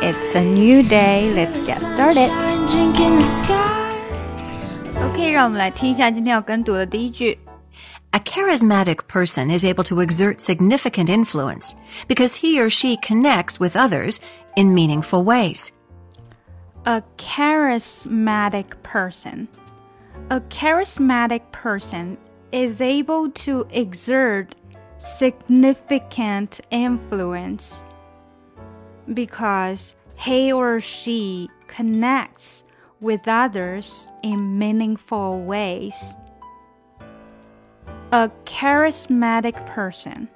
It's a new day. Let's get started. OK，让我们来听一下今天要跟读的第一句。A charismatic person is able to exert significant influence because he or she connects with others in meaningful ways. A charismatic person. A charismatic person is able to exert significant influence because he or she connects with others in meaningful ways. A charismatic person.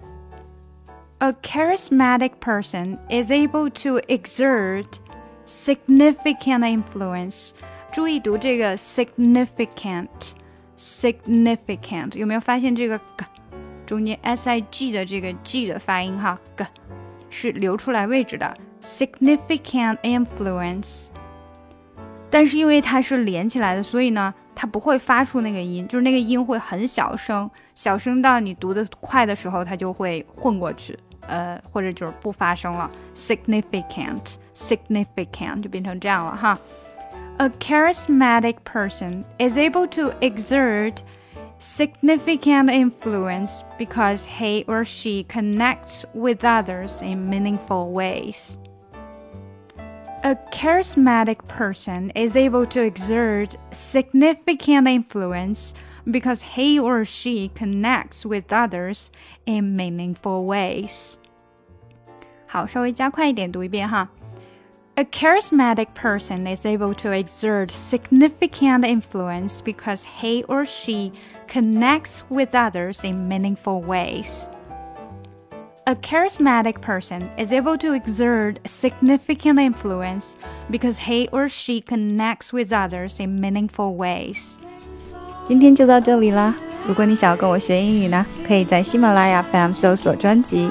A charismatic person is able to exert significant influence. 注意读这个 significant significant 有没有发现这个 g 中间 s i g 的这个 g 的发音哈 g 是留出来位置的 significant influence。但是因为它是连起来的，所以呢，它不会发出那个音，就是那个音会很小声，小声到你读的快的时候，它就会混过去，呃，或者就是不发声了。significant significant 就变成这样了哈。A charismatic person is able to exert significant influence because he or she connects with others in meaningful ways. A charismatic person is able to exert significant influence because he or she connects with others in meaningful ways. 好，稍微加快一点读一遍哈。 a charismatic person is able to exert significant influence because he or she connects with others in meaningful ways. A charismatic person is able to exert significant influence because he or she connects with others in meaningful ways. 今天就到这里啦！如果你想要跟我学英语呢，可以在喜马拉雅 FM 搜索专辑